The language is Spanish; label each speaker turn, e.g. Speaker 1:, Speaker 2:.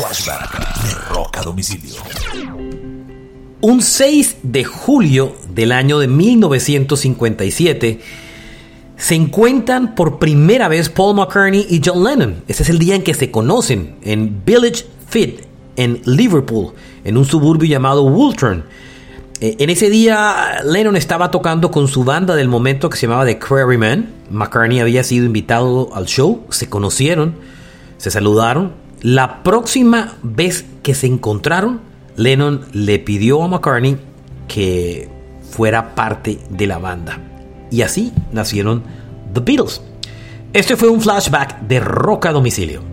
Speaker 1: Flashback a Domicilio.
Speaker 2: Un 6 de julio del año de 1957 se encuentran por primera vez Paul McCartney y John Lennon. Ese es el día en que se conocen en Village Fit en Liverpool, en un suburbio llamado Woolton. Eh, en ese día Lennon estaba tocando con su banda del momento que se llamaba The Quarrymen. McCartney había sido invitado al show, se conocieron, se saludaron. La próxima vez que se encontraron, Lennon le pidió a McCartney que fuera parte de la banda. Y así nacieron The Beatles. Este fue un flashback de Rock a domicilio.